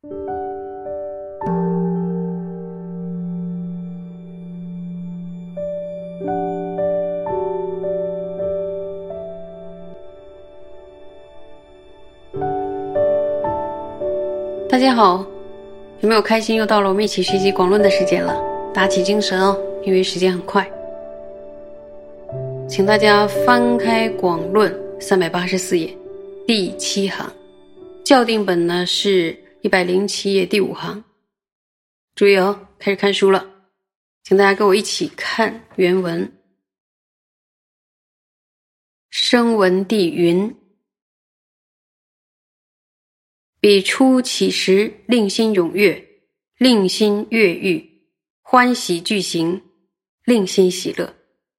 大家好，有没有开心？又到了我们一起学习广论的时间了，打起精神哦，因为时间很快。请大家翻开广论三百八十四页第七行，校订本呢是一百零七页第五行。注意哦，开始看书了，请大家跟我一起看原文。声闻地云。彼初起时，令心踊跃，令心悦欲，欢喜具行，令心喜乐。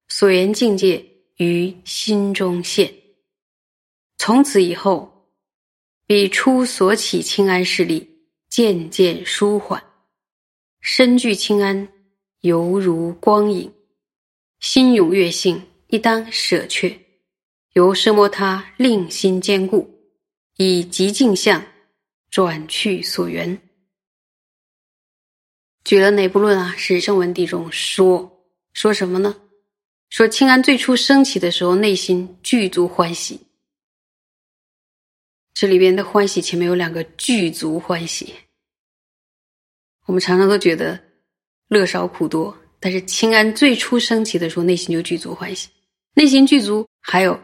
所言境界于心中现。从此以后，彼初所起清安势力渐渐舒缓，身具清安，犹如光影。心踊跃性一当舍却，由奢摩他令心坚固，以极静相。转去所缘，举了哪部论啊？是声闻地中说说什么呢？说清安最初升起的时候，内心具足欢喜。这里边的欢喜前面有两个具足欢喜。我们常常都觉得乐少苦多，但是清安最初升起的时候，内心就具足欢喜。内心具足，还有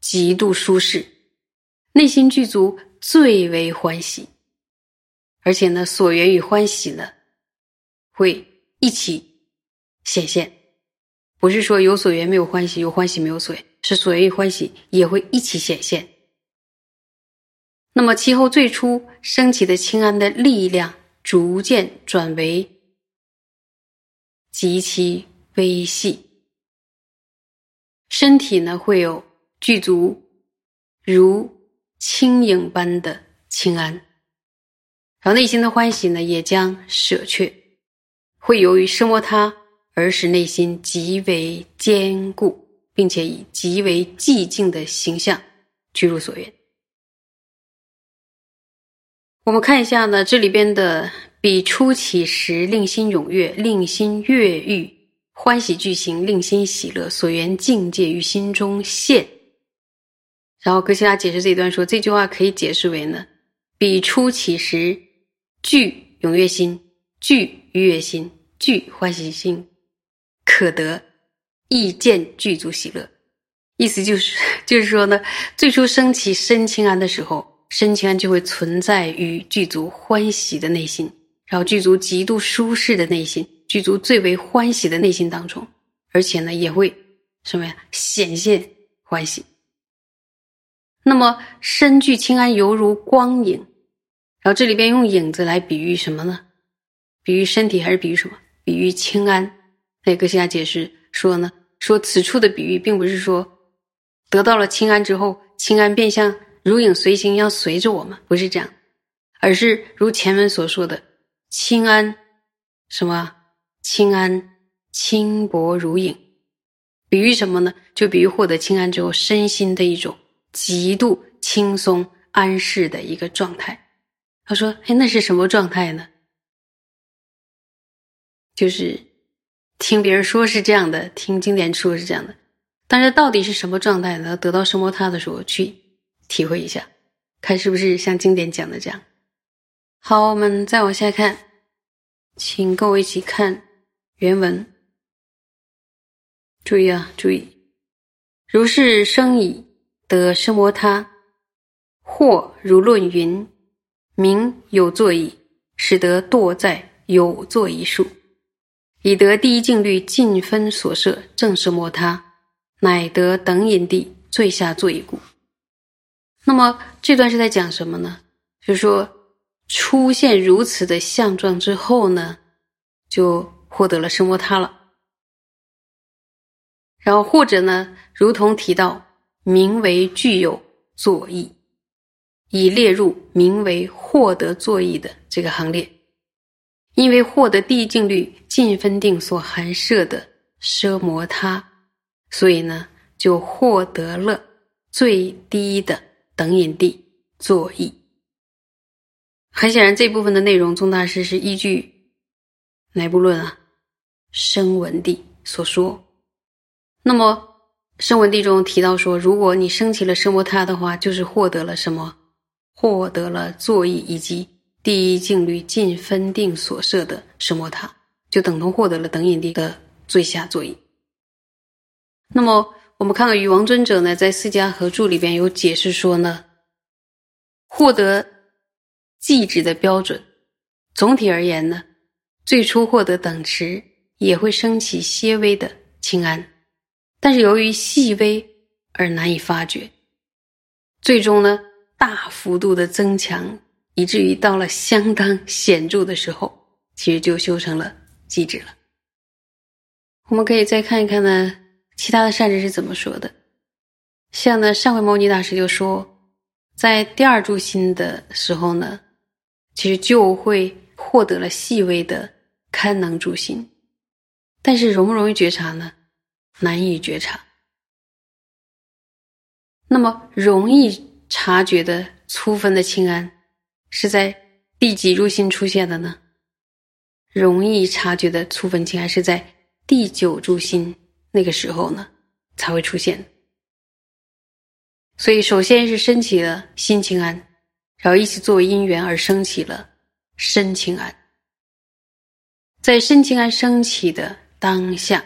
极度舒适，内心具足。最为欢喜，而且呢，所缘与欢喜呢，会一起显现。不是说有所缘没有欢喜，有欢喜没有所缘，是所缘与欢喜也会一起显现。那么其后最初升起的清安的力量，逐渐转为极其微细，身体呢会有具足如。轻影般的清安，然后内心的欢喜呢，也将舍却，会由于生活他而使内心极为坚固，并且以极为寂静的形象居入所愿。我们看一下呢，这里边的彼初起时令心踊跃，令心悦欲，欢喜具行，令心喜乐，所缘境界于心中现。然后哥希拉解释这一段说，这句话可以解释为呢：彼初起时，具踊跃心，具愉悦心，具欢喜心，可得意见具足喜乐。意思就是，就是说呢，最初升起身清安的时候，身清安就会存在于具足欢喜的内心，然后具足极度舒适的内心，具足最为欢喜的内心当中，而且呢，也会什么呀，显现欢喜。那么身具清安，犹如光影。然后这里边用影子来比喻什么呢？比喻身体还是比喻什么？比喻清安。那哥西亚解释说呢，说此处的比喻并不是说得到了清安之后，清安便像如影随形要随着我们，不是这样，而是如前文所说的清安，什么清安轻薄如影，比喻什么呢？就比喻获得清安之后身心的一种。极度轻松安适的一个状态。他说：“哎，那是什么状态呢？就是听别人说是这样的，听经典说是这样的。但是到底是什么状态呢？得到生摩他的时候去体会一下，看是不是像经典讲的这样。好，我们再往下看，请跟我一起看原文。注意啊，注意，如是生已。”得生摩他，或如论云，名有作矣，使得堕在有作一数，以得第一境律尽分所摄正是摩他，乃得等引地最下作一故。那么这段是在讲什么呢？就是说出现如此的相状之后呢，就获得了生摩他了。然后或者呢，如同提到。名为具有作意，已列入名为获得作意的这个行列。因为获得第一境律尽分定所含摄的奢摩他，所以呢，就获得了最低的等引地作意。很显然，这部分的内容，宗大师是依据哪部论啊？声闻地所说。那么，声闻地中提到说，如果你升起了声摩他的话，就是获得了什么？获得了作意以及第一静虑尽分定所设的声摩他，就等同获得了等引地的最下作意。那么，我们看看禹王尊者呢，在《四家合著》里边有解释说呢，获得。寂止的标准，总体而言呢，最初获得等持也会升起些微的清安，但是由于细微而难以发觉，最终呢大幅度的增强，以至于到了相当显著的时候，其实就修成了寂止了。我们可以再看一看呢，其他的善知是怎么说的，像呢上回牟尼大师就说，在第二柱心的时候呢。其实就会获得了细微的堪能柱心，但是容不容易觉察呢？难以觉察。那么容易察觉的粗分的清安，是在第几入心出现的呢？容易察觉的粗分清安是在第九柱心那个时候呢才会出现。所以首先是升起了心清安。然后一起作为因缘而升起了身清安，在身清安升起的当下，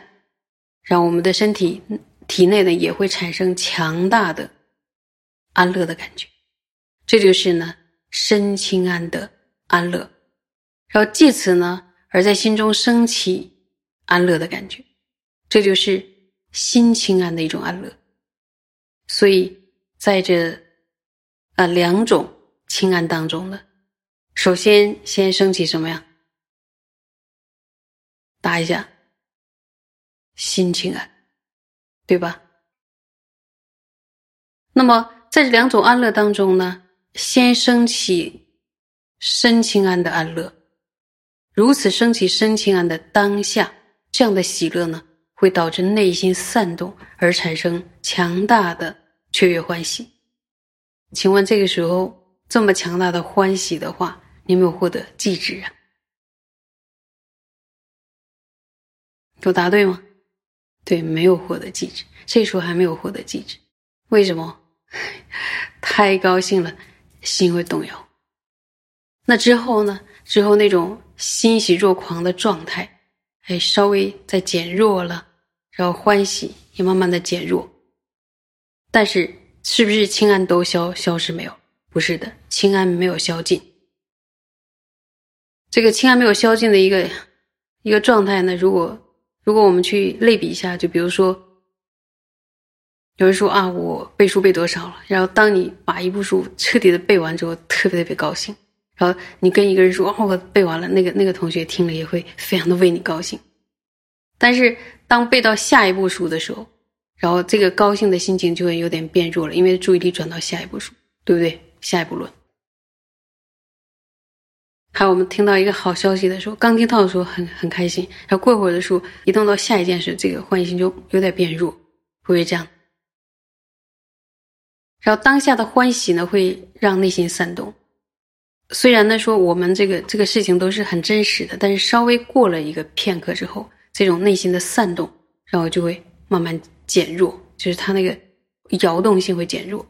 让我们的身体体内呢也会产生强大的安乐的感觉，这就是呢身清安的安乐，然后借此呢而在心中升起安乐的感觉，这就是心清安的一种安乐。所以在这啊两种。清安当中呢，首先先升起什么呀？答一下，心清安，对吧？那么在这两种安乐当中呢，先升起身清安的安乐，如此升起身清安的当下，这样的喜乐呢，会导致内心散动而产生强大的雀跃欢喜。请问这个时候？这么强大的欢喜的话，你有没有获得寂止啊？有答对吗？对，没有获得寂止，这时候还没有获得寂止，为什么？太高兴了，心会动摇。那之后呢？之后那种欣喜若狂的状态，哎，稍微再减弱了，然后欢喜也慢慢的减弱。但是，是不是清安都消消失没有？不是的，清安没有消尽。这个清安没有消尽的一个一个状态呢？如果如果我们去类比一下，就比如说，有人说啊，我背书背多少了？然后当你把一部书彻底的背完之后，特别特别高兴。然后你跟一个人说，哦，我背完了，那个那个同学听了也会非常的为你高兴。但是当背到下一部书的时候，然后这个高兴的心情就会有点变弱了，因为注意力转到下一部书，对不对？下一步论，还有我们听到一个好消息的时候，刚听到的时候很很开心，然后过会儿的时候，一动到下一件事，这个欢喜心就有点变弱，会不会这样？然后当下的欢喜呢，会让内心散动。虽然呢说我们这个这个事情都是很真实的，但是稍微过了一个片刻之后，这种内心的散动，然后就会慢慢减弱，就是它那个摇动性会减弱，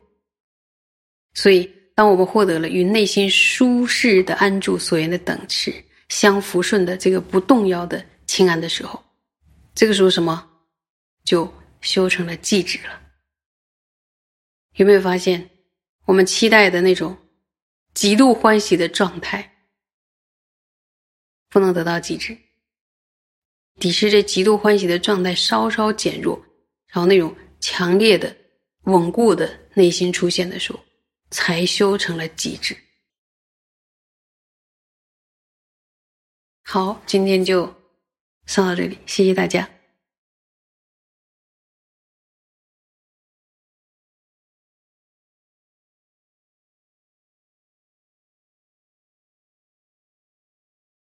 所以。当我们获得了与内心舒适的安住所言的等持相扶顺的这个不动摇的清安的时候，这个时候什么就修成了寂止了。有没有发现，我们期待的那种极度欢喜的状态不能得到极致，抵制着极度欢喜的状态稍稍减弱，然后那种强烈的、稳固的内心出现的时候。才修成了极致。好，今天就上到这里，谢谢大家。